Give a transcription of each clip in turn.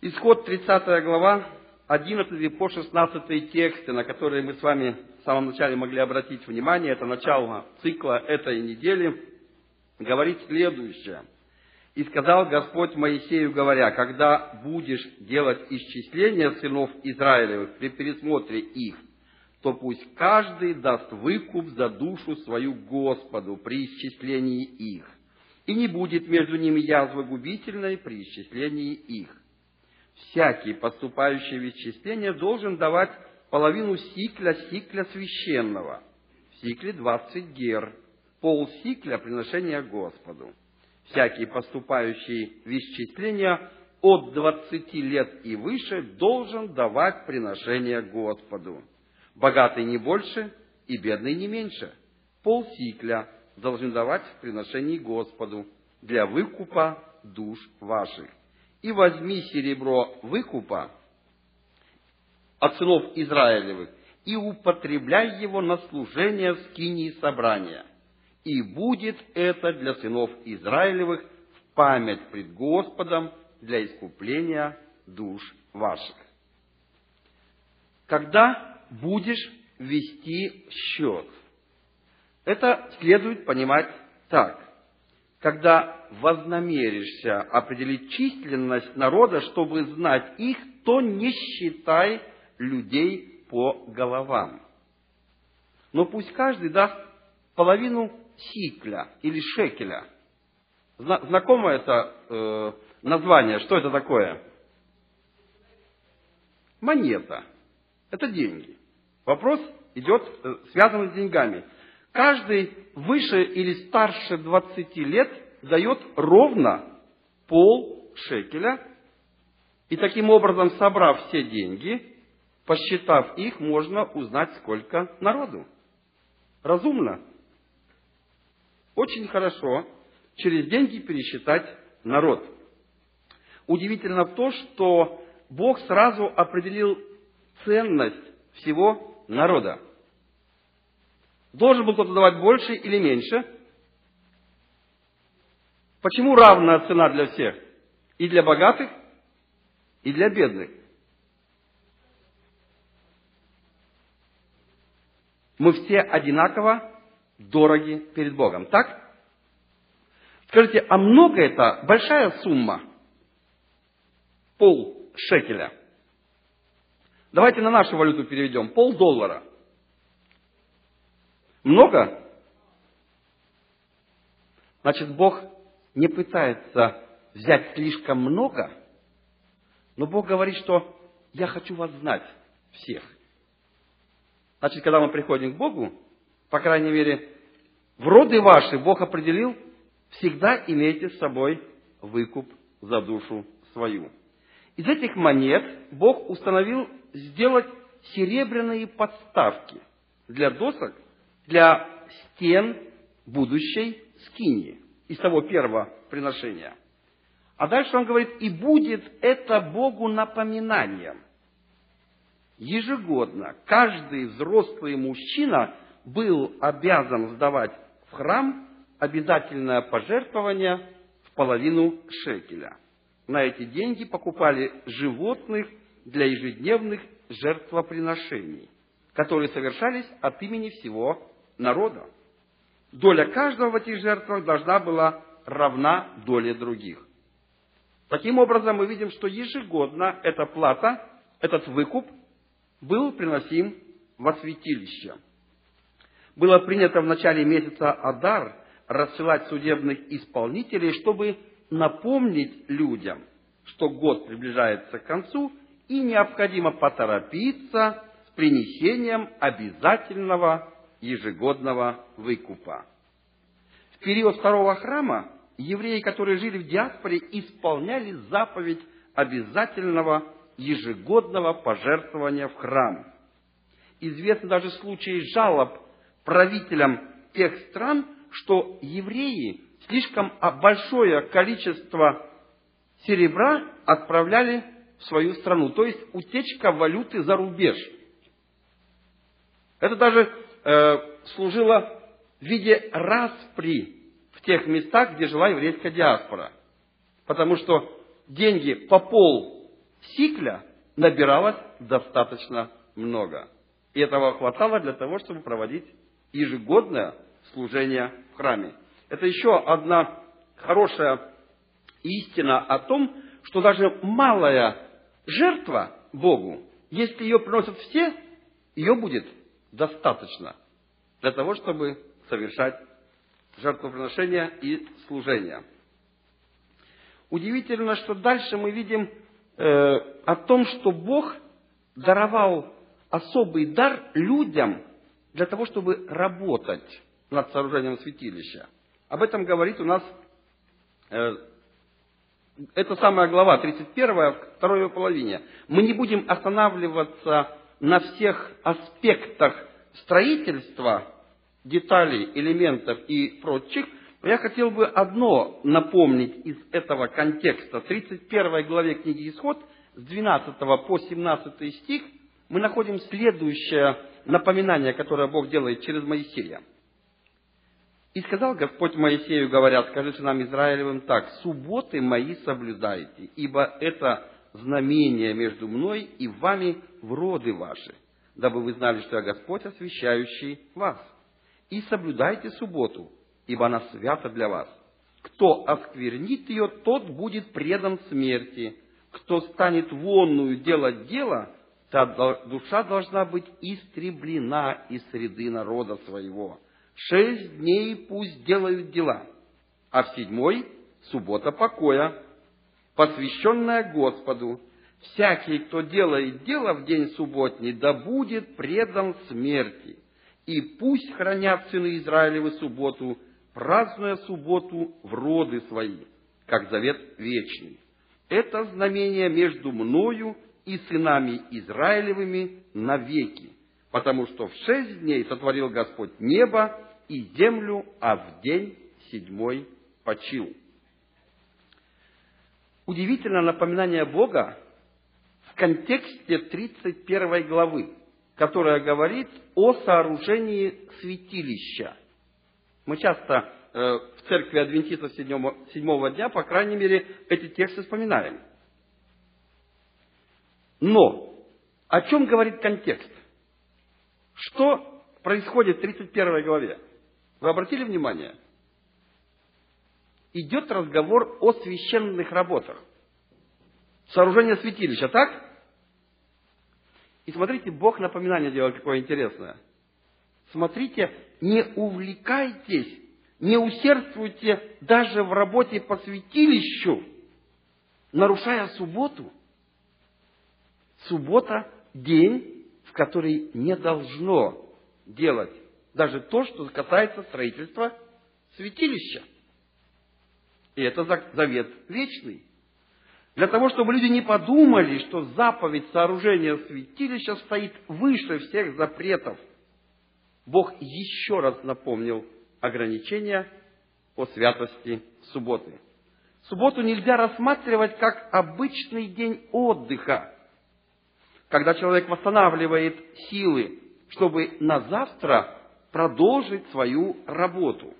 Исход 30 глава, 11 по 16 тексты, на которые мы с вами в самом начале могли обратить внимание, это начало цикла этой недели, говорит следующее. «И сказал Господь Моисею, говоря, когда будешь делать исчисление сынов Израилевых при пересмотре их, то пусть каждый даст выкуп за душу свою Господу при исчислении их, и не будет между ними язвы губительной при исчислении их. Всякий, поступающий в исчисление, должен давать половину сикля сикля священного. В сикле двадцать гер, пол сикля приношения Господу. Всякий, поступающий в исчисление от двадцати лет и выше, должен давать приношение Господу Богатый не больше и бедный не меньше. Пол сикля должны давать в приношении Господу для выкупа душ ваших. И возьми серебро выкупа от сынов Израилевых и употребляй его на служение в скинии собрания. И будет это для сынов Израилевых в память пред Господом для искупления душ ваших. Когда будешь вести счет. Это следует понимать так. Когда вознамеришься определить численность народа, чтобы знать их, то не считай людей по головам. Но пусть каждый даст половину сикля или шекеля. Знакомо это э, название? Что это такое? Монета. Это деньги. Вопрос идет, э, связан с деньгами. Каждый выше или старше 20 лет дает ровно пол шекеля, и таким образом, собрав все деньги, посчитав их, можно узнать, сколько народу. Разумно. Очень хорошо через деньги пересчитать народ. Удивительно то, что Бог сразу определил ценность всего народа. Должен был кто-то давать больше или меньше? Почему равная цена для всех? И для богатых, и для бедных. Мы все одинаково дороги перед Богом, так? Скажите, а много это? Большая сумма? Пол шекеля. Давайте на нашу валюту переведем. Пол доллара. Много? Значит, Бог не пытается взять слишком много, но Бог говорит, что я хочу вас знать всех. Значит, когда мы приходим к Богу, по крайней мере, в роды ваши Бог определил, всегда имейте с собой выкуп за душу свою. Из этих монет Бог установил сделать серебряные подставки для досок, для стен будущей скинии, из того первого приношения. А дальше он говорит, и будет это Богу напоминанием. Ежегодно каждый взрослый мужчина был обязан сдавать в храм обязательное пожертвование в половину шекеля. На эти деньги покупали животных для ежедневных жертвоприношений, которые совершались от имени всего народа. Доля каждого в этих жертвах должна была равна доле других. Таким образом, мы видим, что ежегодно эта плата, этот выкуп был приносим во святилище. Было принято в начале месяца Адар рассылать судебных исполнителей, чтобы напомнить людям, что год приближается к концу, и необходимо поторопиться с принесением обязательного ежегодного выкупа. В период второго храма евреи, которые жили в диаспоре, исполняли заповедь обязательного ежегодного пожертвования в храм. Известны даже случаи жалоб правителям тех стран, что евреи слишком большое количество серебра отправляли в свою страну, то есть утечка валюты за рубеж. Это даже э, служило в виде распри в тех местах, где жила еврейская диаспора. Потому что деньги по пол сикля набиралось достаточно много. И этого хватало для того, чтобы проводить ежегодное служение в храме. Это еще одна хорошая истина о том, что даже малая жертва Богу, если ее приносят все, ее будет достаточно для того, чтобы совершать жертвоприношения и служения. Удивительно, что дальше мы видим э, о том, что Бог даровал особый дар людям для того, чтобы работать над сооружением святилища. Об этом говорит у нас э, эта самая глава, 31, второй половине. Мы не будем останавливаться на всех аспектах строительства, деталей, элементов и прочих, я хотел бы одно напомнить из этого контекста. В 31 главе книги Исход, с 12 по 17 стих, мы находим следующее напоминание, которое Бог делает через Моисея. И сказал Господь Моисею, говоря, скажи сынам Израилевым так, субботы мои соблюдайте, ибо это знамение между мной и вами в роды ваши, дабы вы знали, что я Господь, освящающий вас. И соблюдайте субботу, ибо она свята для вас. Кто осквернит ее, тот будет предан смерти. Кто станет вонную делать дело, та душа должна быть истреблена из среды народа своего Шесть дней пусть делают дела, а в седьмой – суббота покоя, посвященная Господу. Всякий, кто делает дело в день субботний, да будет предан смерти. И пусть хранят сыны Израилевы субботу, празднуя субботу в роды свои, как завет вечный. Это знамение между мною и сынами Израилевыми навеки, потому что в шесть дней сотворил Господь небо и землю, а в день седьмой почил. Удивительное напоминание Бога контексте 31 главы, которая говорит о сооружении святилища. Мы часто э, в церкви адвентистов седьмого, седьмого дня, по крайней мере, эти тексты вспоминаем. Но о чем говорит контекст? Что происходит в 31 главе? Вы обратили внимание? Идет разговор о священных работах. Сооружение святилища, так? И смотрите, Бог напоминание делает какое интересное. Смотрите, не увлекайтесь, не усердствуйте даже в работе по святилищу, нарушая субботу. Суббота – день, в который не должно делать даже то, что касается строительства святилища. И это завет вечный. Для того, чтобы люди не подумали, что заповедь сооружения святилища стоит выше всех запретов, Бог еще раз напомнил ограничения о святости субботы. Субботу нельзя рассматривать как обычный день отдыха, когда человек восстанавливает силы, чтобы на завтра продолжить свою работу.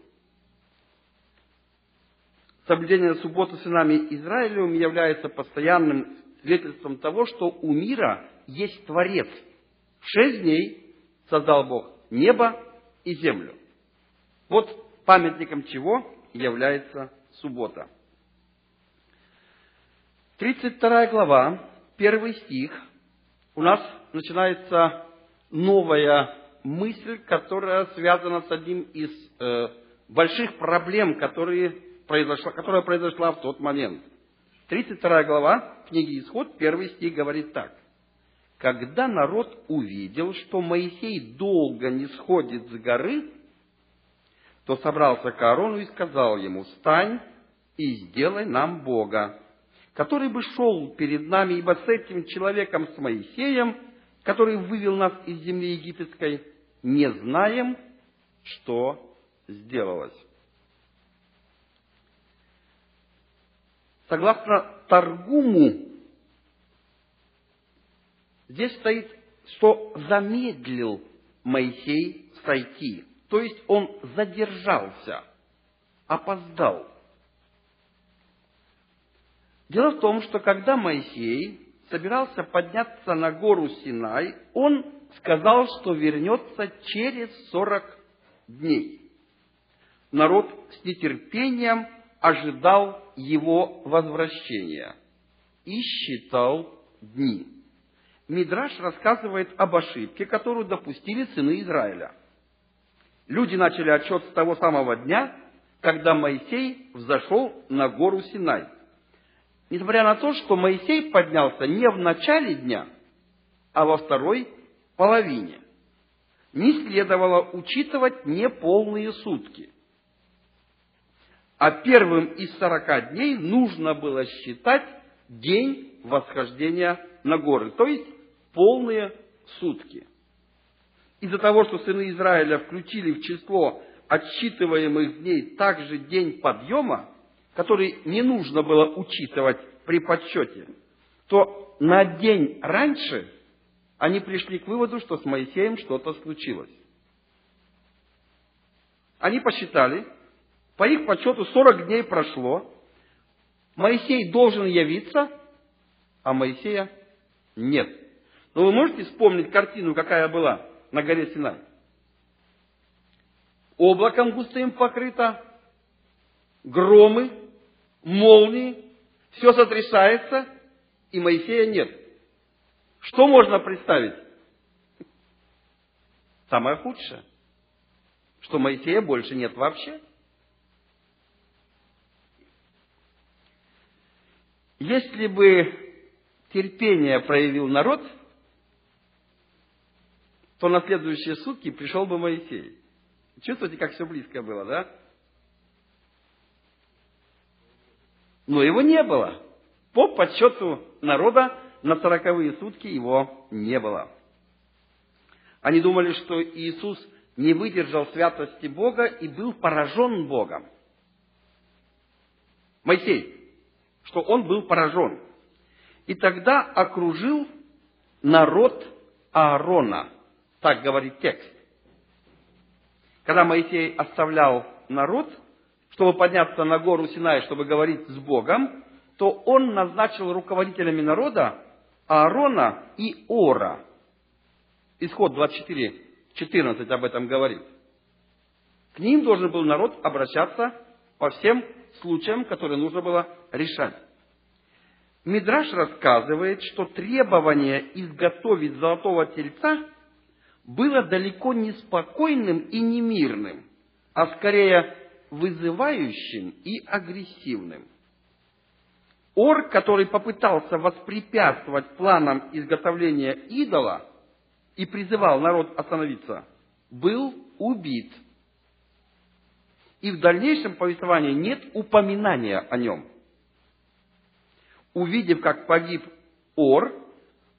Соблюдение субботы сынами Израилевым является постоянным свидетельством того, что у мира есть Творец. шесть дней создал Бог небо и землю. Вот памятником чего является суббота. 32 глава, первый стих, у нас начинается новая мысль, которая связана с одним из э, больших проблем, которые произошла, которая произошла в тот момент. 32 глава книги Исход, первый стих говорит так. Когда народ увидел, что Моисей долго не сходит с горы, то собрался к Аарону и сказал ему, «Встань и сделай нам Бога, который бы шел перед нами, ибо с этим человеком, с Моисеем, который вывел нас из земли египетской, не знаем, что сделалось. Согласно Таргуму, здесь стоит, что замедлил Моисей сойти. То есть он задержался, опоздал. Дело в том, что когда Моисей собирался подняться на гору Синай, он сказал, что вернется через сорок дней. Народ с нетерпением ожидал его возвращения и считал дни. Мидраш рассказывает об ошибке, которую допустили сыны Израиля. Люди начали отчет с того самого дня, когда Моисей взошел на гору Синай. Несмотря на то, что Моисей поднялся не в начале дня, а во второй половине. Не следовало учитывать неполные сутки. А первым из сорока дней нужно было считать день восхождения на горы, то есть полные сутки. Из-за того, что сыны Израиля включили в число отсчитываемых дней также день подъема, который не нужно было учитывать при подсчете, то на день раньше они пришли к выводу, что с Моисеем что-то случилось. Они посчитали, по их подсчету 40 дней прошло, Моисей должен явиться, а Моисея нет. Но вы можете вспомнить картину, какая была на горе Синай? Облаком густым покрыто, громы, молнии, все сотрясается, и Моисея нет. Что можно представить? Самое худшее, что Моисея больше нет вообще. Если бы терпение проявил народ, то на следующие сутки пришел бы Моисей. Чувствуете, как все близко было, да? Но его не было. По подсчету народа на сороковые сутки его не было. Они думали, что Иисус не выдержал святости Бога и был поражен Богом. Моисей, что он был поражен. И тогда окружил народ Аарона. Так говорит текст. Когда Моисей оставлял народ, чтобы подняться на гору Синай, чтобы говорить с Богом, то он назначил руководителями народа Аарона и Ора. Исход 24, 14 об этом говорит. К ним должен был народ обращаться по всем случаям, которые нужно было решать. Мидраш рассказывает, что требование изготовить золотого тельца было далеко не спокойным и не мирным, а скорее вызывающим и агрессивным – Ор, который попытался воспрепятствовать планам изготовления идола и призывал народ остановиться, был убит. И в дальнейшем повествовании нет упоминания о нем. Увидев, как погиб Ор,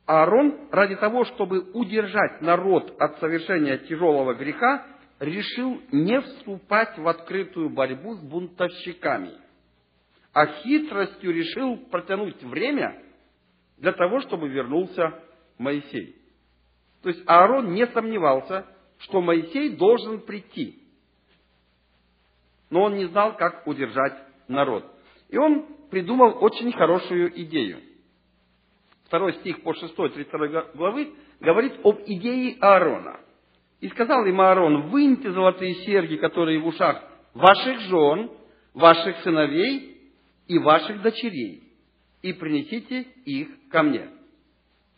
Аарон ради того, чтобы удержать народ от совершения тяжелого греха, решил не вступать в открытую борьбу с бунтовщиками – а хитростью решил протянуть время для того, чтобы вернулся Моисей. То есть Аарон не сомневался, что Моисей должен прийти. Но он не знал, как удержать народ. И он придумал очень хорошую идею. Второй стих по 6, 32 главы говорит об идее Аарона. И сказал им Аарон, выньте золотые серьги, которые в ушах ваших жен, ваших сыновей и ваших дочерей, и принесите их ко мне.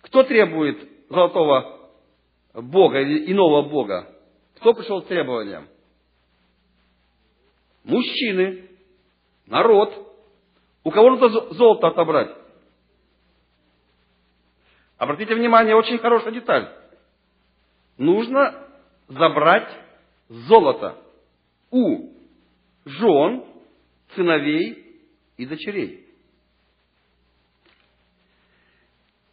Кто требует золотого Бога или иного Бога? Кто пришел с требованием? Мужчины, народ. У кого нужно золото отобрать? Обратите внимание, очень хорошая деталь. Нужно забрать золото у жен, сыновей и дочерей.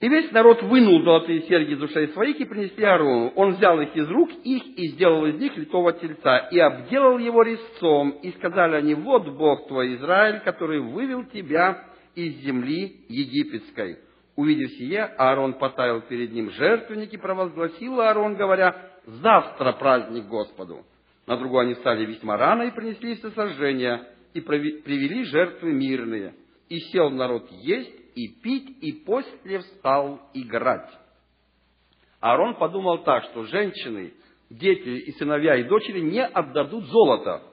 И весь народ вынул золотые серьги из ушей своих и принесли Аарону. Он взял их из рук их и сделал из них литого тельца, и обделал его резцом. И сказали они, вот Бог твой Израиль, который вывел тебя из земли египетской. Увидев сие, Аарон поставил перед ним жертвенник и провозгласил Аарон, говоря, завтра праздник Господу. На другой они стали весьма рано и принесли все сожжения и привели жертвы мирные. И сел народ есть, и пить, и после встал играть. Аарон подумал так, что женщины, дети и сыновья и дочери не отдадут золото.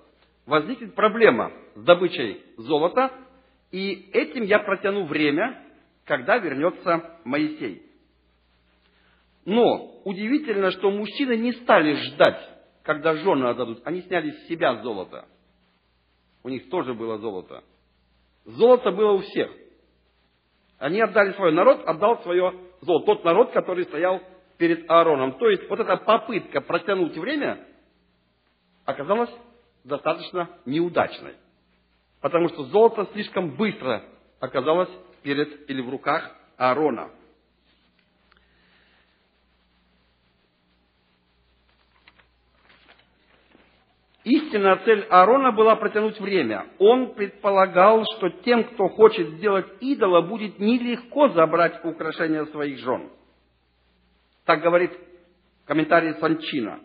Возникнет проблема с добычей золота, и этим я протяну время, когда вернется Моисей. Но удивительно, что мужчины не стали ждать, когда жены отдадут. Они сняли с себя золото. У них тоже было золото. Золото было у всех. Они отдали свое. Народ отдал свое золото. Тот народ, который стоял перед Аароном. То есть вот эта попытка протянуть время оказалась достаточно неудачной. Потому что золото слишком быстро оказалось перед или в руках Аарона. Истинная цель Аарона была протянуть время. Он предполагал, что тем, кто хочет сделать идола, будет нелегко забрать украшения своих жен. Так говорит комментарий Санчина.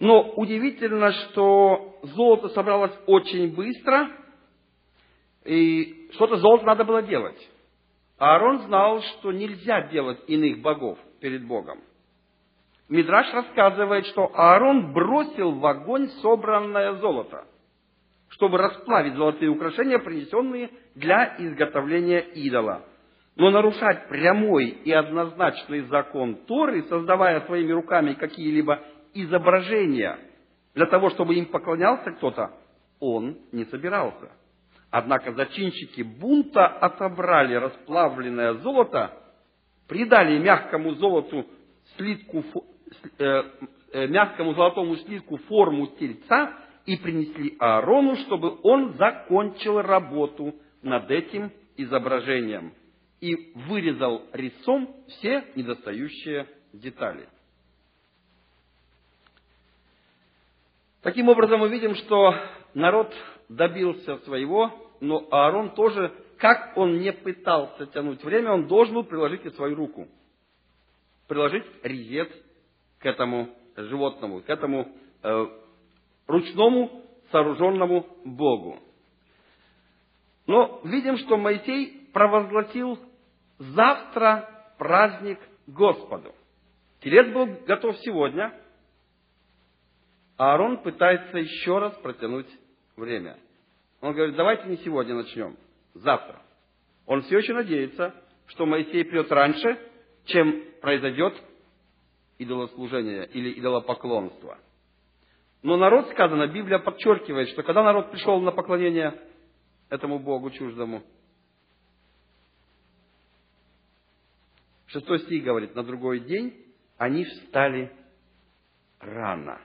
Но удивительно, что золото собралось очень быстро, и что-то золото надо было делать. Аарон знал, что нельзя делать иных богов перед Богом. Мидраш рассказывает, что Аарон бросил в огонь собранное золото, чтобы расплавить золотые украшения, принесенные для изготовления идола. Но нарушать прямой и однозначный закон Торы, создавая своими руками какие-либо изображения для того, чтобы им поклонялся кто-то, он не собирался. Однако зачинщики бунта отобрали расплавленное золото, придали мягкому золоту слитку мягкому золотому слитку форму тельца и принесли Аарону, чтобы он закончил работу над этим изображением и вырезал резцом все недостающие детали. Таким образом, мы видим, что народ добился своего, но Аарон тоже, как он не пытался тянуть время, он должен был приложить и свою руку. Приложить резец к этому животному, к этому э, ручному сооруженному Богу. Но видим, что Моисей провозгласил завтра праздник Господу. Телец был готов сегодня, а Аарон пытается еще раз протянуть время. Он говорит, давайте не сегодня начнем, завтра. Он все еще надеется, что Моисей придет раньше, чем произойдет идолослужения или идолопоклонства. Но народ, сказано, Библия подчеркивает, что когда народ пришел на поклонение этому Богу чуждому, шестой стих говорит, на другой день они встали рано.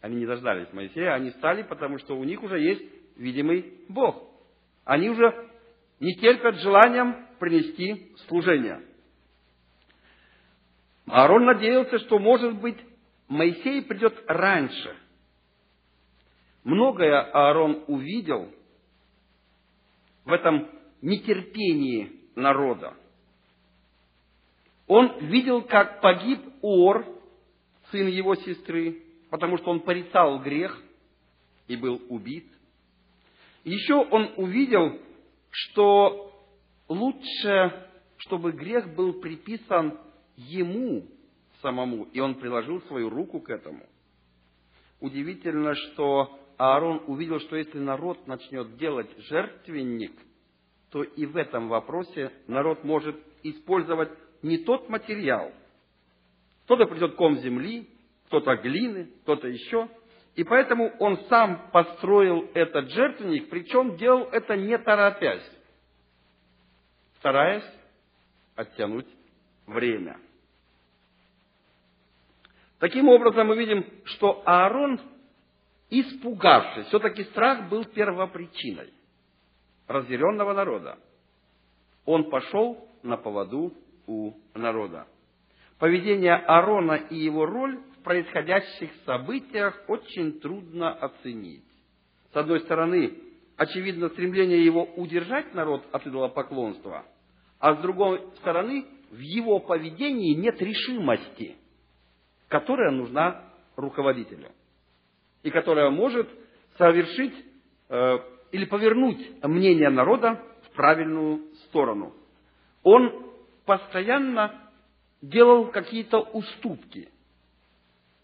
Они не дождались Моисея, они встали, потому что у них уже есть видимый Бог. Они уже не терпят желанием принести служение. Аарон надеялся, что, может быть, Моисей придет раньше. Многое Аарон увидел в этом нетерпении народа. Он видел, как погиб Ор, сын его сестры, потому что он порицал грех и был убит. Еще он увидел, что лучше, чтобы грех был приписан ему самому, и он приложил свою руку к этому. Удивительно, что Аарон увидел, что если народ начнет делать жертвенник, то и в этом вопросе народ может использовать не тот материал. Кто-то придет ком земли, кто-то глины, кто-то еще. И поэтому он сам построил этот жертвенник, причем делал это не торопясь, стараясь оттянуть время. Таким образом, мы видим, что Аарон, испугавшись, все-таки страх был первопричиной разъяренного народа. Он пошел на поводу у народа. Поведение Аарона и его роль в происходящих событиях очень трудно оценить. С одной стороны, очевидно стремление его удержать народ от идолопоклонства, а с другой стороны, в его поведении нет решимости, которая нужна руководителю и которая может совершить э, или повернуть мнение народа в правильную сторону. Он постоянно делал какие-то уступки.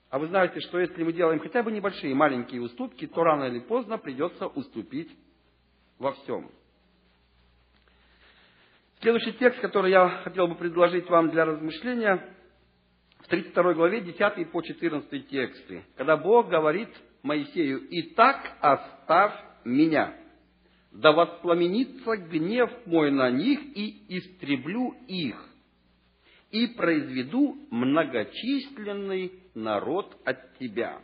А вы знаете, что если мы делаем хотя бы небольшие, маленькие уступки, то рано или поздно придется уступить во всем. Следующий текст, который я хотел бы предложить вам для размышления, в 32 главе 10 по 14 тексты, когда Бог говорит Моисею, «Итак оставь меня, да воспламенится гнев мой на них, и истреблю их, и произведу многочисленный народ от тебя».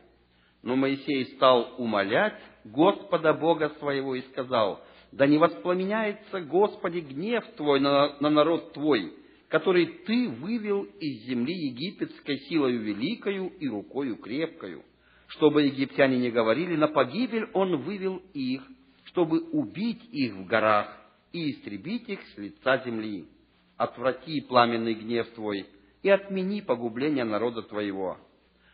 Но Моисей стал умолять Господа Бога своего и сказал, «Да не воспламеняется, Господи, гнев Твой на, на народ Твой, который Ты вывел из земли египетской силою великою и рукою крепкою, чтобы египтяне не говорили, на погибель Он вывел их, чтобы убить их в горах и истребить их с лица земли. Отврати пламенный гнев Твой и отмени погубление народа Твоего.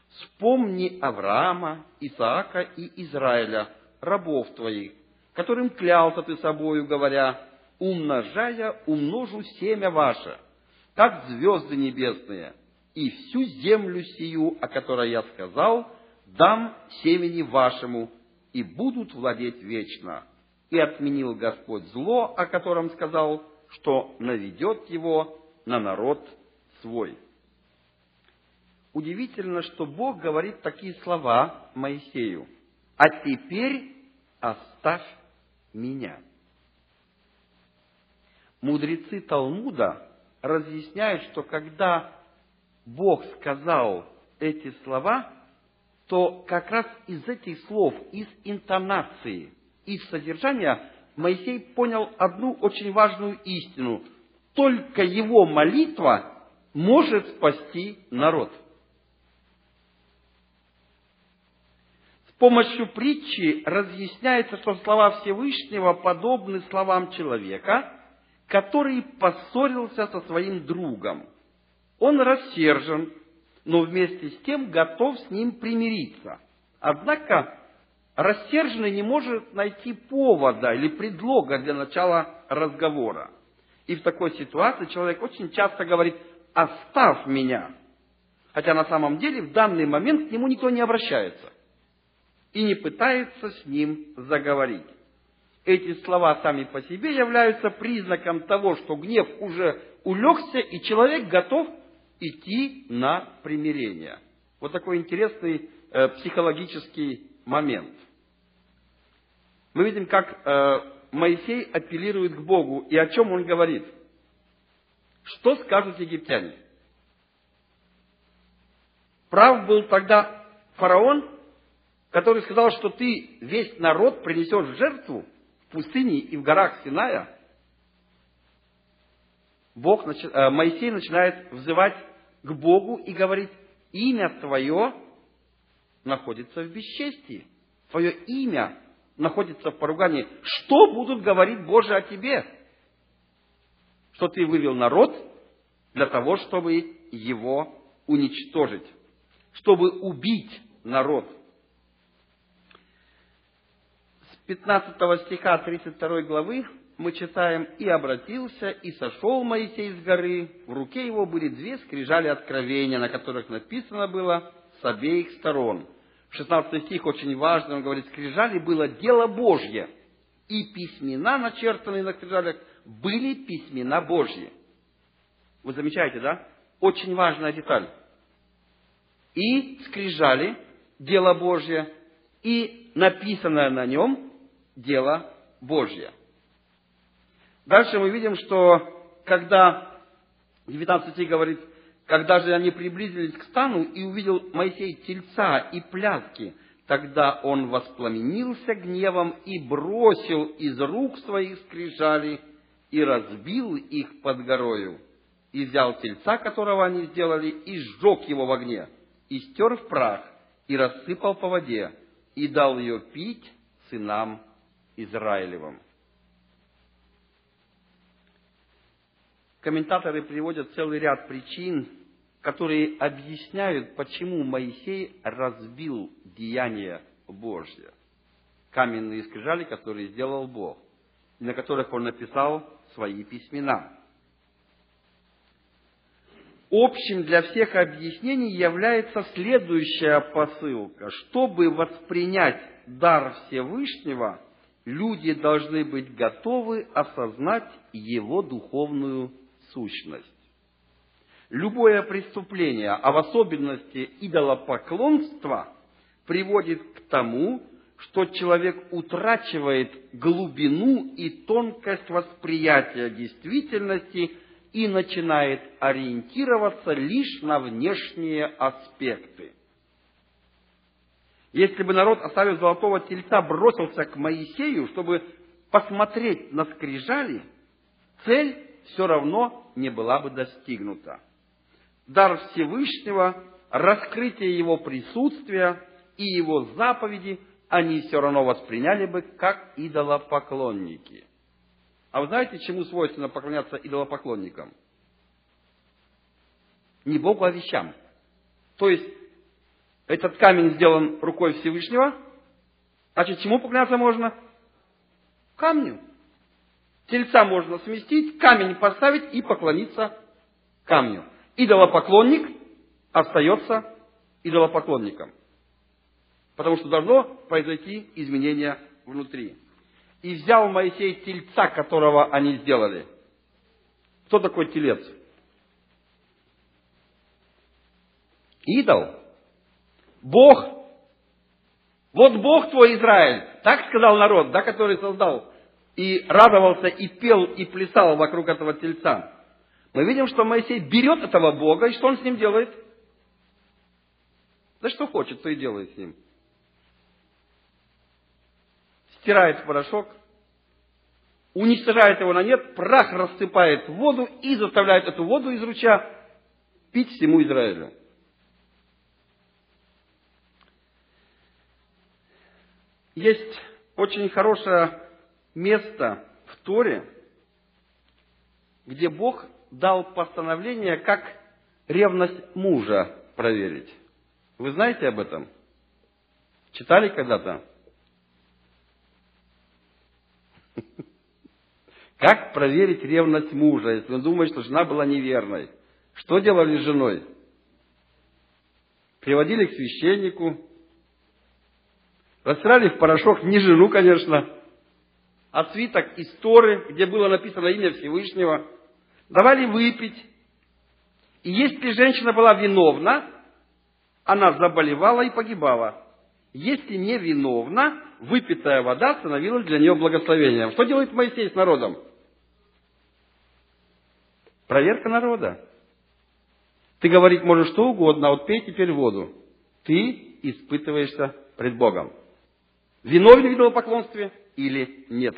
Вспомни Авраама, Исаака и Израиля, рабов Твоих, которым клялся Ты собою, говоря, умножая, умножу семя ваше, как звезды небесные, и всю землю сию, о которой я сказал, дам семени вашему, и будут владеть вечно. И отменил Господь зло, о котором сказал, что наведет его на народ свой. Удивительно, что Бог говорит такие слова Моисею. А теперь оставь меня. Мудрецы Талмуда разъясняют, что когда Бог сказал эти слова, то как раз из этих слов, из интонации, из содержания Моисей понял одну очень важную истину. Только его молитва может спасти народ. Помощью притчи разъясняется, что слова Всевышнего подобны словам человека, который поссорился со своим другом. Он рассержен, но вместе с тем готов с ним примириться. Однако рассерженный не может найти повода или предлога для начала разговора. И в такой ситуации человек очень часто говорит «оставь меня», хотя на самом деле в данный момент к нему никто не обращается и не пытается с ним заговорить. Эти слова сами по себе являются признаком того, что гнев уже улегся, и человек готов идти на примирение. Вот такой интересный э, психологический момент. Мы видим, как э, Моисей апеллирует к Богу, и о чем он говорит. Что скажут египтяне? Прав был тогда фараон, который сказал, что ты весь народ принесешь в жертву в пустыне и в горах Синая. Бог, э, Моисей начинает взывать к Богу и говорит, имя Твое находится в бесчестии. Твое имя находится в поругании. Что будут говорить Боже о тебе? Что ты вывел народ для того, чтобы его уничтожить, чтобы убить народ. С 15 стиха 32 главы мы читаем, «И обратился, и сошел Моисей с горы, в руке его были две скрижали откровения, на которых написано было с обеих сторон». 16 стих очень важный, он говорит, скрижали было дело Божье, и письмена, начертанные на скрижалях, были письмена Божьи. Вы замечаете, да? Очень важная деталь. И скрижали дело Божье, и написанное на нем дело Божье. Дальше мы видим, что когда 19 стих говорит, когда же они приблизились к стану и увидел Моисей тельца и пляски, тогда он воспламенился гневом и бросил из рук своих скрижали и разбил их под горою. И взял тельца, которого они сделали, и сжег его в огне, и стер в прах, и рассыпал по воде, и дал ее пить сынам Израилевым. комментаторы приводят целый ряд причин, которые объясняют, почему Моисей разбил деяние Божье. каменные скрижали, которые сделал Бог, на которых Он написал свои письмена. Общим для всех объяснений является следующая посылка. Чтобы воспринять дар Всевышнего, люди должны быть готовы осознать его духовную сущность. Любое преступление, а в особенности идолопоклонство, приводит к тому, что человек утрачивает глубину и тонкость восприятия действительности и начинает ориентироваться лишь на внешние аспекты. Если бы народ, оставив золотого тельца, бросился к Моисею, чтобы посмотреть на скрижали, цель все равно не была бы достигнута. Дар Всевышнего, раскрытие Его присутствия и Его заповеди они все равно восприняли бы как идолопоклонники. А вы знаете, чему свойственно поклоняться идолопоклонникам? Не Богу, а вещам. То есть, этот камень сделан рукой Всевышнего, значит, чему поклоняться можно? Камню. Тельца можно сместить, камень поставить и поклониться камню. Идолопоклонник остается идолопоклонником. Потому что должно произойти изменение внутри. И взял Моисей тельца, которого они сделали. Кто такой телец? Идол. Бог. Вот Бог твой Израиль. Так сказал народ, да, который создал. И радовался, и пел, и плясал вокруг этого тельца. Мы видим, что Моисей берет этого Бога, и что он с ним делает? Да что хочет, то и делает с ним. Стирает в порошок, уничтожает его на нет, прах рассыпает в воду и заставляет эту воду из ручья пить всему Израилю. Есть очень хорошее место в Торе, где Бог дал постановление, как ревность мужа проверить. Вы знаете об этом? Читали когда-то? Как проверить ревность мужа, если он думает, что жена была неверной? Что делали с женой? Приводили к священнику, Растирали в порошок не жену, конечно, а свиток из Торы, где было написано имя Всевышнего. Давали выпить. И если женщина была виновна, она заболевала и погибала. Если не виновна, выпитая вода становилась для нее благословением. Что делает Моисей с народом? Проверка народа. Ты говорить можешь что угодно, а вот пей теперь воду. Ты испытываешься пред Богом. Виновен в идолопоклонстве или нет.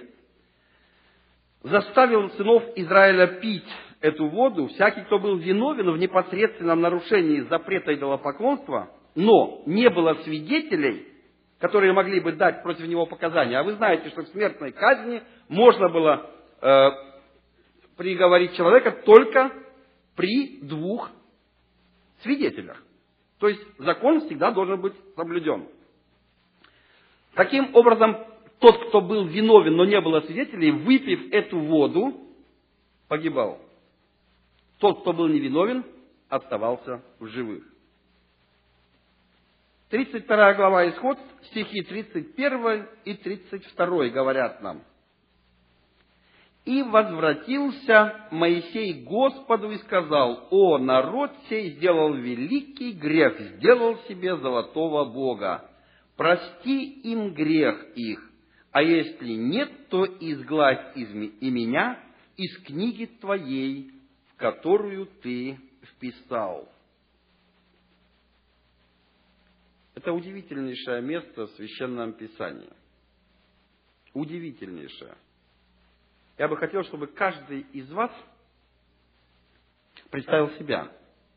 Заставил сынов Израиля пить эту воду всякий, кто был виновен в непосредственном нарушении запрета идолопоклонства, но не было свидетелей, которые могли бы дать против него показания. А вы знаете, что в смертной казни можно было э, приговорить человека только при двух свидетелях. То есть закон всегда должен быть соблюден. Таким образом, тот, кто был виновен, но не было свидетелей, выпив эту воду, погибал. Тот, кто был невиновен, оставался в живых. 32 глава Исход, стихи 31 и 32 говорят нам. «И возвратился Моисей Господу и сказал, «О, народ сей сделал великий грех, сделал себе золотого Бога, прости им грех их, а если нет, то изгладь из и меня из книги твоей, в которую ты вписал. Это удивительнейшее место в Священном Писании. Удивительнейшее. Я бы хотел, чтобы каждый из вас представил себя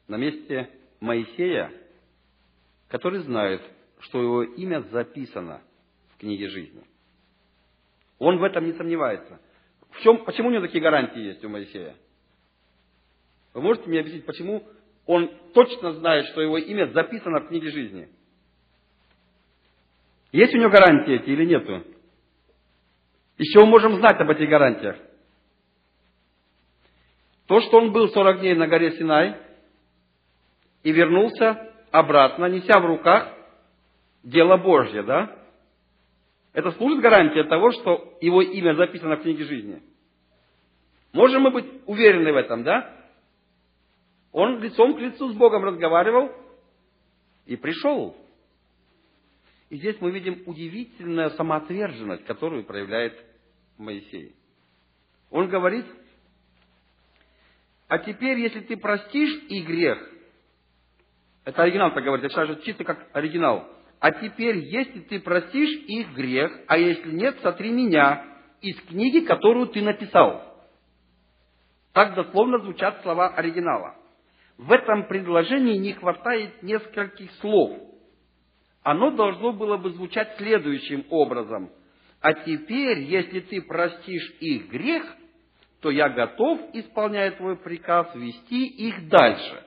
на месте Моисея, который знает, что его имя записано в книге жизни. Он в этом не сомневается. В чем, почему у него такие гарантии есть у Моисея? Вы можете мне объяснить, почему он точно знает, что его имя записано в книге жизни? Есть у него гарантии эти или нету? Чего мы можем знать об этих гарантиях? То, что он был 40 дней на горе Синай и вернулся обратно, неся в руках дело Божье, да? Это служит гарантией того, что его имя записано в книге жизни. Можем мы быть уверены в этом, да? Он лицом к лицу с Богом разговаривал и пришел. И здесь мы видим удивительную самоотверженность, которую проявляет Моисей. Он говорит, а теперь, если ты простишь и грех, это оригинал так говорит, это чисто как оригинал. А теперь, если ты простишь их грех, а если нет, сотри меня из книги, которую ты написал. Так дословно звучат слова оригинала. В этом предложении не хватает нескольких слов. Оно должно было бы звучать следующим образом. А теперь, если ты простишь их грех, то я готов, исполняя твой приказ, вести их дальше.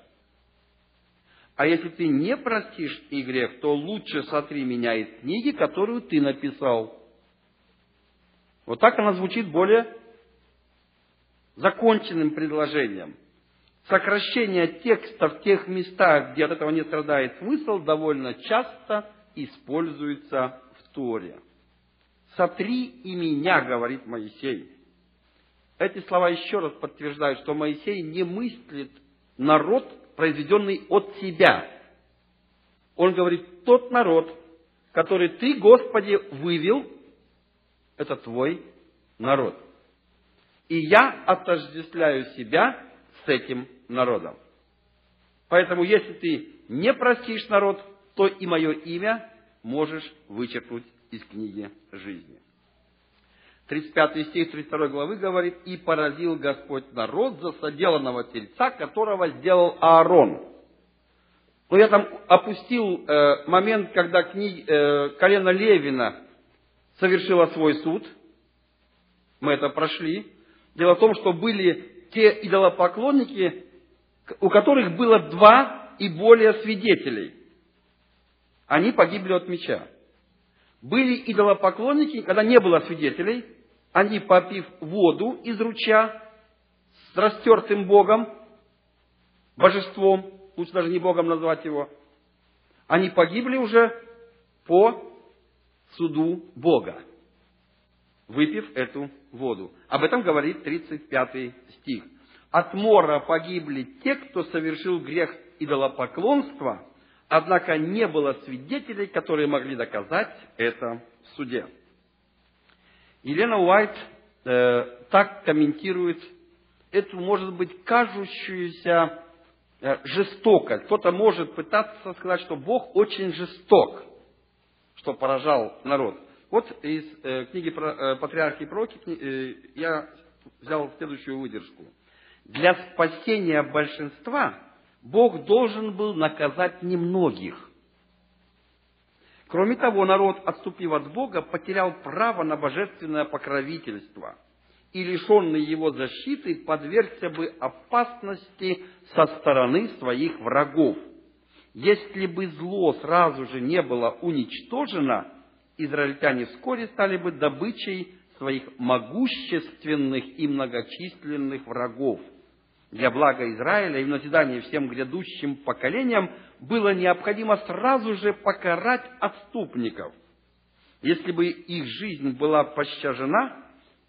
А если ты не простишь их грех, то лучше сотри меня из книги, которую ты написал. Вот так она звучит более законченным предложением. Сокращение текста в тех местах, где от этого не страдает смысл, довольно часто используется в Торе. «Сотри и меня», говорит Моисей. Эти слова еще раз подтверждают, что Моисей не мыслит народ произведенный от себя. Он говорит, тот народ, который ты, Господи, вывел, это твой народ. И я отождествляю себя с этим народом. Поэтому, если ты не простишь народ, то и мое имя можешь вычеркнуть из книги жизни. 35 стих 32 главы говорит, «И поразил Господь народ за соделанного тельца, которого сделал Аарон». Но я там опустил э, момент, когда книг, э, колено Левина совершила свой суд. Мы это прошли. Дело в том, что были те идолопоклонники, у которых было два и более свидетелей. Они погибли от меча. Были идолопоклонники, когда не было свидетелей, они, попив воду из ручья с растертым Богом, божеством, лучше даже не Богом назвать его, они погибли уже по суду Бога, выпив эту воду. Об этом говорит 35 стих. От мора погибли те, кто совершил грех идолопоклонства, однако не было свидетелей, которые могли доказать это в суде. Елена Уайт э, так комментирует эту, может быть, кажущуюся э, жестокость. Кто-то может пытаться сказать, что Бог очень жесток, что поражал народ. Вот из э, книги про, э, «Патриархи и пророки» э, я взял следующую выдержку. Для спасения большинства Бог должен был наказать немногих. Кроме того, народ, отступив от Бога, потерял право на божественное покровительство и, лишенный его защиты, подвергся бы опасности со стороны своих врагов. Если бы зло сразу же не было уничтожено, израильтяне вскоре стали бы добычей своих могущественных и многочисленных врагов – для блага Израиля и в назидание всем грядущим поколениям было необходимо сразу же покарать отступников. Если бы их жизнь была пощажена,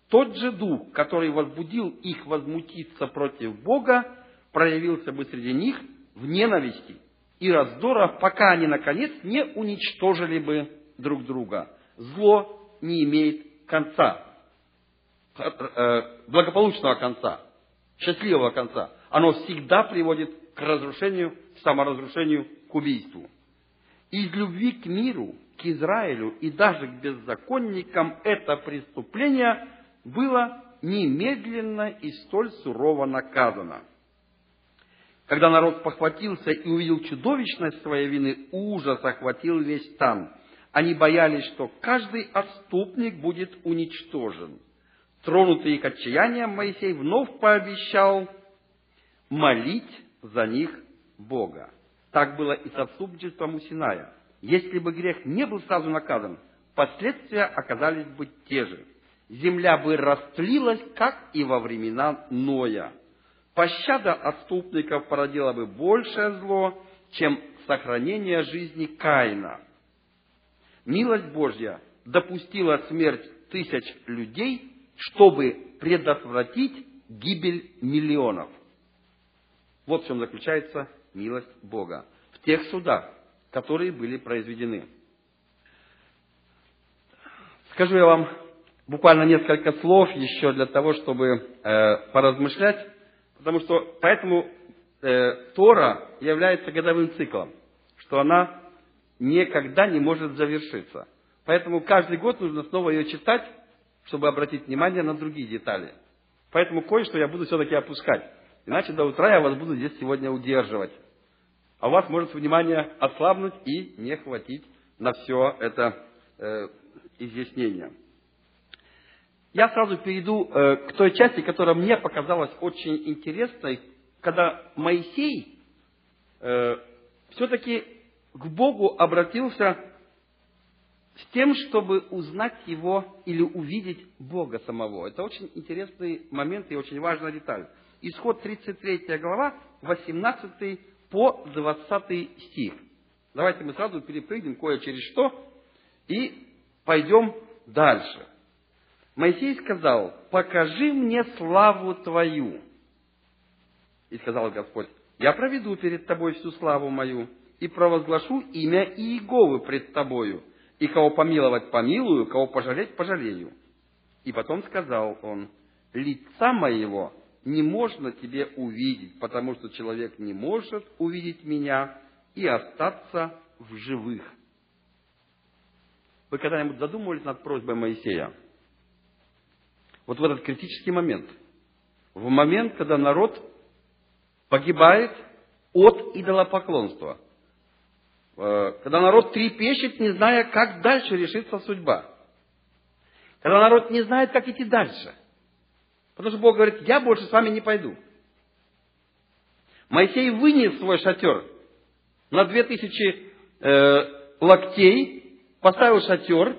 тот же дух, который возбудил их возмутиться против Бога, проявился бы среди них в ненависти и раздорах, пока они, наконец, не уничтожили бы друг друга. Зло не имеет конца, э, э, благополучного конца счастливого конца, оно всегда приводит к разрушению, саморазрушению, к убийству. Из любви к миру, к Израилю и даже к беззаконникам это преступление было немедленно и столь сурово наказано. Когда народ похватился и увидел чудовищность своей вины, ужас охватил весь стан. Они боялись, что каждый отступник будет уничтожен – Тронутый их отчаянием, Моисей вновь пообещал молить за них Бога. Так было и с отступничеством у Синая. Если бы грех не был сразу наказан, последствия оказались бы те же. Земля бы растлилась, как и во времена Ноя. Пощада отступников породила бы большее зло, чем сохранение жизни Каина. Милость Божья допустила смерть тысяч людей, чтобы предотвратить гибель миллионов. Вот в чем заключается милость Бога. В тех судах, которые были произведены. Скажу я вам буквально несколько слов еще для того, чтобы э, поразмышлять, потому что поэтому э, Тора является годовым циклом, что она никогда не может завершиться. Поэтому каждый год нужно снова ее читать, чтобы обратить внимание на другие детали. Поэтому кое-что я буду все-таки опускать. Иначе до утра я вас буду здесь сегодня удерживать. А у вас может внимание ослабнуть и не хватить на все это э, изъяснение. Я сразу перейду э, к той части, которая мне показалась очень интересной, когда Моисей э, все-таки к Богу обратился с тем, чтобы узнать Его или увидеть Бога самого. Это очень интересный момент и очень важная деталь. Исход 33 глава, 18 по 20 стих. Давайте мы сразу перепрыгнем кое через что и пойдем дальше. Моисей сказал, покажи мне славу Твою. И сказал Господь, я проведу перед Тобой всю славу мою и провозглашу имя Иеговы пред Тобою, и кого помиловать помилую, кого пожалеть пожалею. И потом сказал он, лица моего не можно тебе увидеть, потому что человек не может увидеть меня и остаться в живых. Вы когда-нибудь задумывались над просьбой Моисея? Вот в этот критический момент, в момент, когда народ погибает от идолопоклонства, э, когда народ трепещет, не зная, как дальше решится судьба, когда народ не знает, как идти дальше, потому что Бог говорит, я больше с вами не пойду. Моисей вынес свой шатер на две тысячи э, локтей, поставил шатер,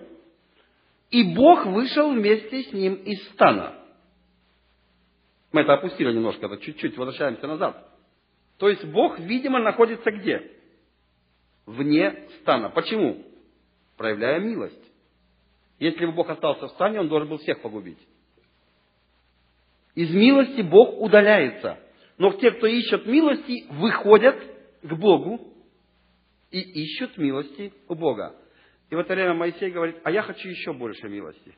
и Бог вышел вместе с ним из стана. Мы это опустили немножко, это чуть-чуть, возвращаемся назад. То есть Бог, видимо, находится где? Вне стана. Почему? Проявляя милость. Если бы Бог остался в стане, Он должен был всех погубить. Из милости Бог удаляется. Но те, кто ищет милости, выходят к Богу и ищут милости у Бога. И в это время Моисей говорит, а я хочу еще больше милости.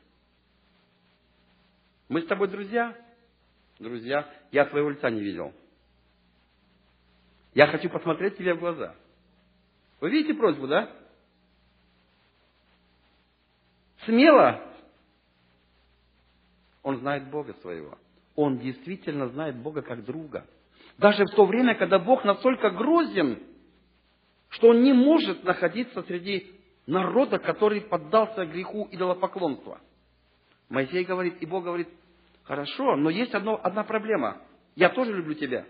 Мы с тобой друзья? Друзья, я твоего лица не видел. Я хочу посмотреть тебе в глаза. Вы видите просьбу, да? Смело. Он знает Бога своего. Он действительно знает Бога как друга. Даже в то время, когда Бог настолько грозен, что он не может находиться среди народа, который поддался греху идолопоклонства. Моисей говорит, и Бог говорит, хорошо, но есть одно, одна проблема. Я тоже люблю тебя.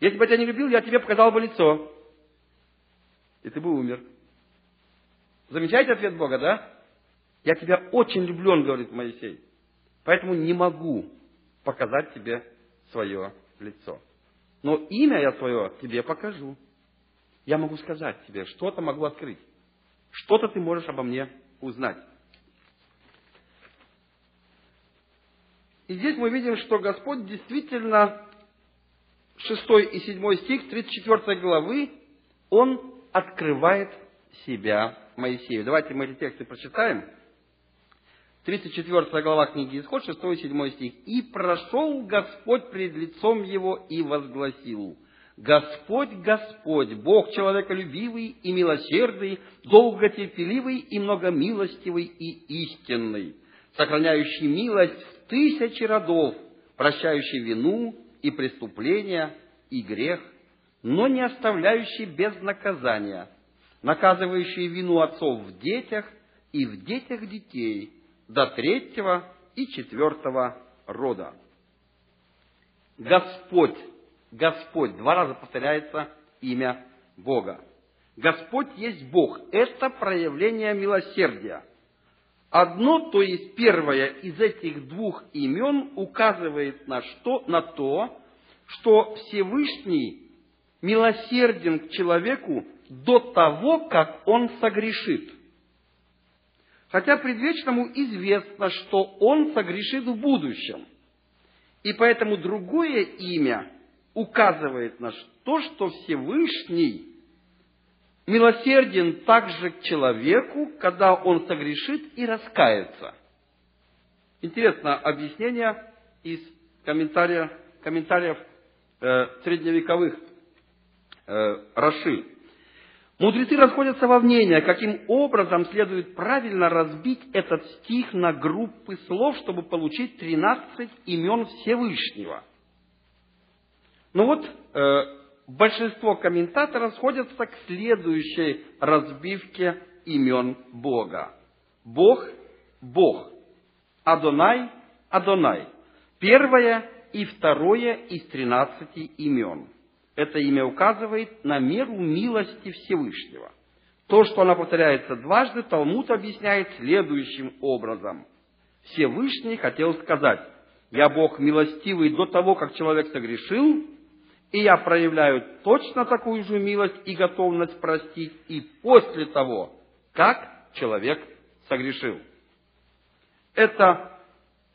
Если бы я тебя не любил, я тебе показал бы лицо. И ты бы умер. Замечаете ответ Бога, да? Я тебя очень люблю, он говорит Моисей. Поэтому не могу показать тебе свое лицо. Но имя я свое тебе покажу я могу сказать тебе, что-то могу открыть. Что-то ты можешь обо мне узнать. И здесь мы видим, что Господь действительно, 6 и 7 стих 34 главы, Он открывает себя Моисею. Давайте мы эти тексты прочитаем. 34 глава книги Исход, 6 и 7 стих. «И прошел Господь пред лицом его и возгласил, Господь, Господь, Бог человеколюбивый и милосердный, долготерпеливый и многомилостивый и истинный, сохраняющий милость в тысячи родов, прощающий вину и преступления и грех, но не оставляющий без наказания, наказывающий вину отцов в детях и в детях детей до третьего и четвертого рода. Господь Господь. Два раза повторяется имя Бога. Господь есть Бог. Это проявление милосердия. Одно, то есть первое из этих двух имен указывает на, что, на то, что Всевышний милосерден к человеку до того, как он согрешит. Хотя предвечному известно, что он согрешит в будущем. И поэтому другое имя указывает на то, что Всевышний милосерден также к человеку, когда он согрешит и раскается. Интересно объяснение из комментариев, комментариев э, средневековых э, Раши. Мудрецы расходятся во мнениях, каким образом следует правильно разбить этот стих на группы слов, чтобы получить 13 имен Всевышнего. Ну вот, э, большинство комментаторов сходятся к следующей разбивке имен Бога. Бог – Бог. Адонай – Адонай. Первое и второе из тринадцати имен. Это имя указывает на меру милости Всевышнего. То, что она повторяется дважды, Талмуд объясняет следующим образом. Всевышний хотел сказать, я Бог милостивый до того, как человек согрешил, и я проявляю точно такую же милость и готовность простить и после того, как человек согрешил. Это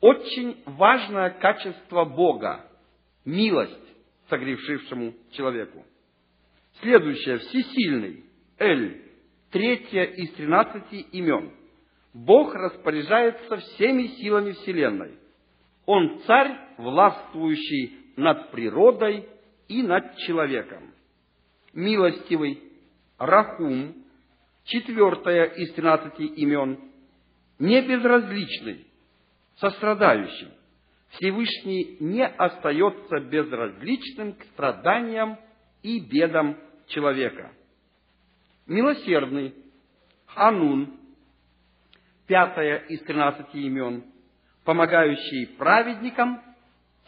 очень важное качество Бога – милость согрешившему человеку. Следующее – всесильный, Эль, третье из тринадцати имен. Бог распоряжается всеми силами Вселенной. Он царь, властвующий над природой и над человеком. Милостивый, Рахум, четвертое из тринадцати имен, не безразличный, сострадающий. Всевышний не остается безразличным к страданиям и бедам человека. Милосердный, Ханун, пятое из тринадцати имен, помогающий праведникам,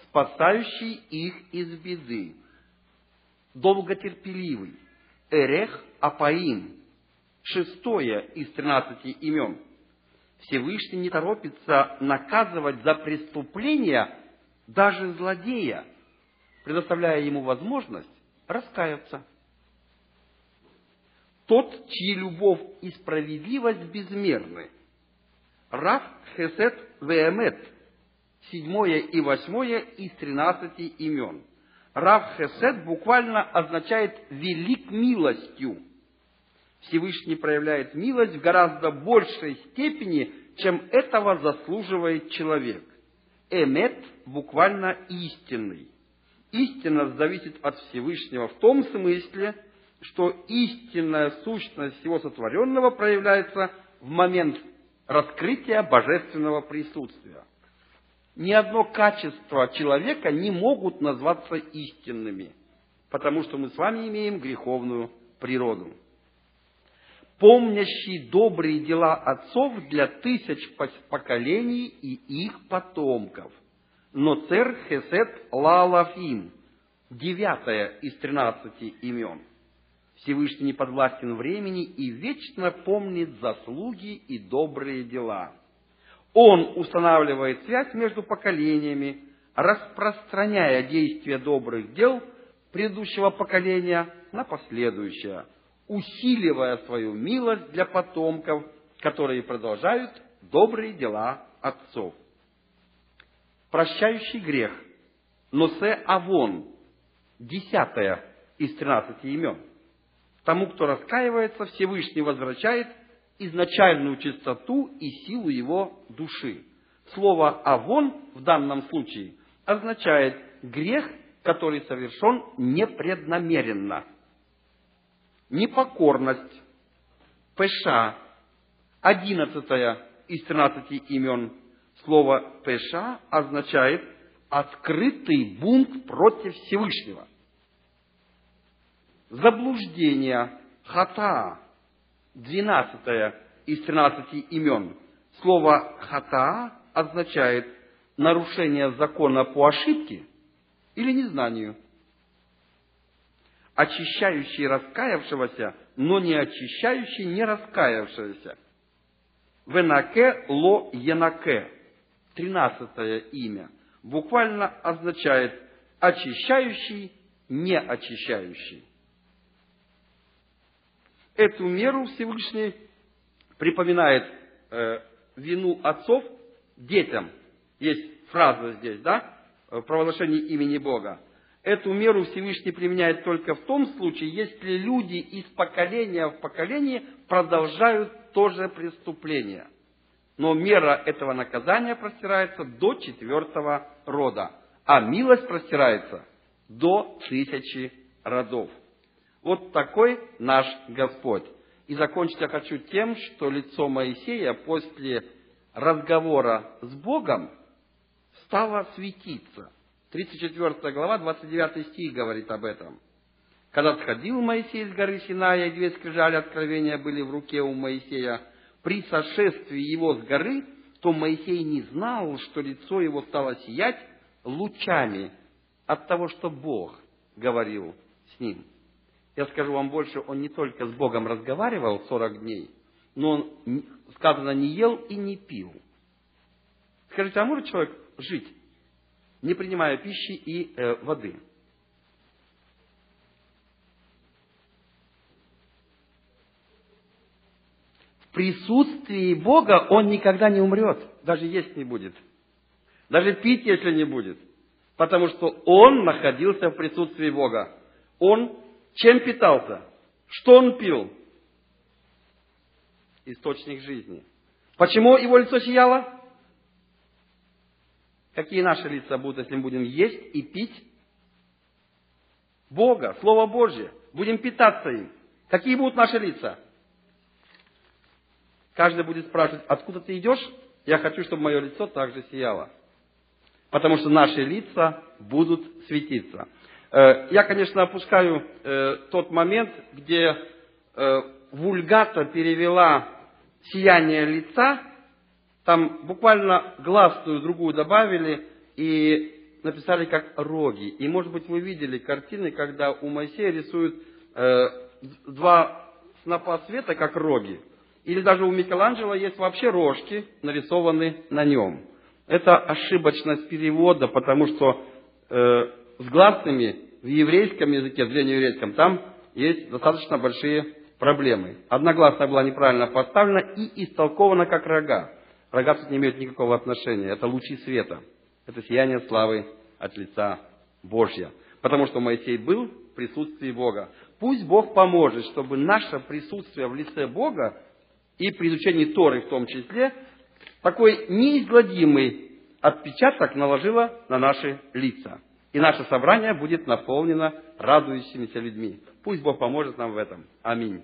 спасающий их из беды. Долготерпеливый, Эрех Апаим, шестое из тринадцати имен. Всевышний не торопится наказывать за преступления даже злодея, предоставляя ему возможность раскаяться. Тот, чьи любовь и справедливость безмерны. Раф Хесет Веемет, седьмое и восьмое из тринадцати имен – Рав Хесед буквально означает «велик милостью». Всевышний проявляет милость в гораздо большей степени, чем этого заслуживает человек. Эмет буквально истинный. Истинность зависит от Всевышнего в том смысле, что истинная сущность всего сотворенного проявляется в момент раскрытия божественного присутствия ни одно качество человека не могут назваться истинными, потому что мы с вами имеем греховную природу. Помнящий добрые дела отцов для тысяч поколений и их потомков. Но цер хесет лалафим, девятое из тринадцати имен. Всевышний не подвластен времени и вечно помнит заслуги и добрые дела – он устанавливает связь между поколениями, распространяя действие добрых дел предыдущего поколения на последующее, усиливая свою милость для потомков, которые продолжают добрые дела отцов. Прощающий грех, Носе Авон, десятое из тринадцати имен. Тому, кто раскаивается, Всевышний возвращает изначальную чистоту и силу его души. Слово «авон» в данном случае означает грех, который совершен непреднамеренно. Непокорность, пеша, одиннадцатое из тринадцати имен. Слово пеша означает открытый бунт против Всевышнего. Заблуждение, хата, двенадцатое из тринадцати имен. Слово «хата» означает нарушение закона по ошибке или незнанию. Очищающий раскаявшегося, но не очищающий не раскаявшегося. Венаке ло енаке. Тринадцатое имя. Буквально означает очищающий, не очищающий. Эту меру Всевышний припоминает э, вину отцов детям. Есть фраза здесь, да, в провозглашении имени Бога. Эту меру Всевышний применяет только в том случае, если люди из поколения в поколение продолжают то же преступление. Но мера этого наказания простирается до четвертого рода, а милость простирается до тысячи родов. Вот такой наш Господь. И закончить я хочу тем, что лицо Моисея после разговора с Богом стало светиться. 34 глава, 29 стих говорит об этом. Когда сходил Моисей с горы Синая, и две скрижали откровения были в руке у Моисея, при сошествии его с горы, то Моисей не знал, что лицо его стало сиять лучами от того, что Бог говорил с ним. Я скажу вам больше, он не только с Богом разговаривал 40 дней, но он, сказано, не ел и не пил. Скажите, а может человек жить, не принимая пищи и э, воды? В присутствии Бога он никогда не умрет, даже есть не будет, даже пить, если не будет, потому что он находился в присутствии Бога. Он чем питался? Что он пил? Источник жизни. Почему его лицо сияло? Какие наши лица будут, если мы будем есть и пить? Бога, Слово Божье. Будем питаться им. Какие будут наши лица? Каждый будет спрашивать, откуда ты идешь? Я хочу, чтобы мое лицо также сияло. Потому что наши лица будут светиться. Э, я, конечно, опускаю э, тот момент, где э, вульгата перевела сияние лица, там буквально гласную другую добавили и написали как роги. И, может быть, вы видели картины, когда у Моисея рисуют два снопа света, как роги. Или даже у Микеланджело есть вообще рожки, нарисованы на нем. Это ошибочность перевода, потому что с гласными в еврейском языке, в древнееврейском, там есть достаточно большие проблемы. Одногласная была неправильно поставлена и истолкована как рога. Рога тут не имеют никакого отношения. Это лучи света. Это сияние славы от лица Божья. Потому что Моисей был в присутствии Бога. Пусть Бог поможет, чтобы наше присутствие в лице Бога и при изучении Торы в том числе, такой неизгладимый отпечаток наложило на наши лица. И наше собрание будет наполнено радующимися людьми. Пусть Бог поможет нам в этом. Аминь.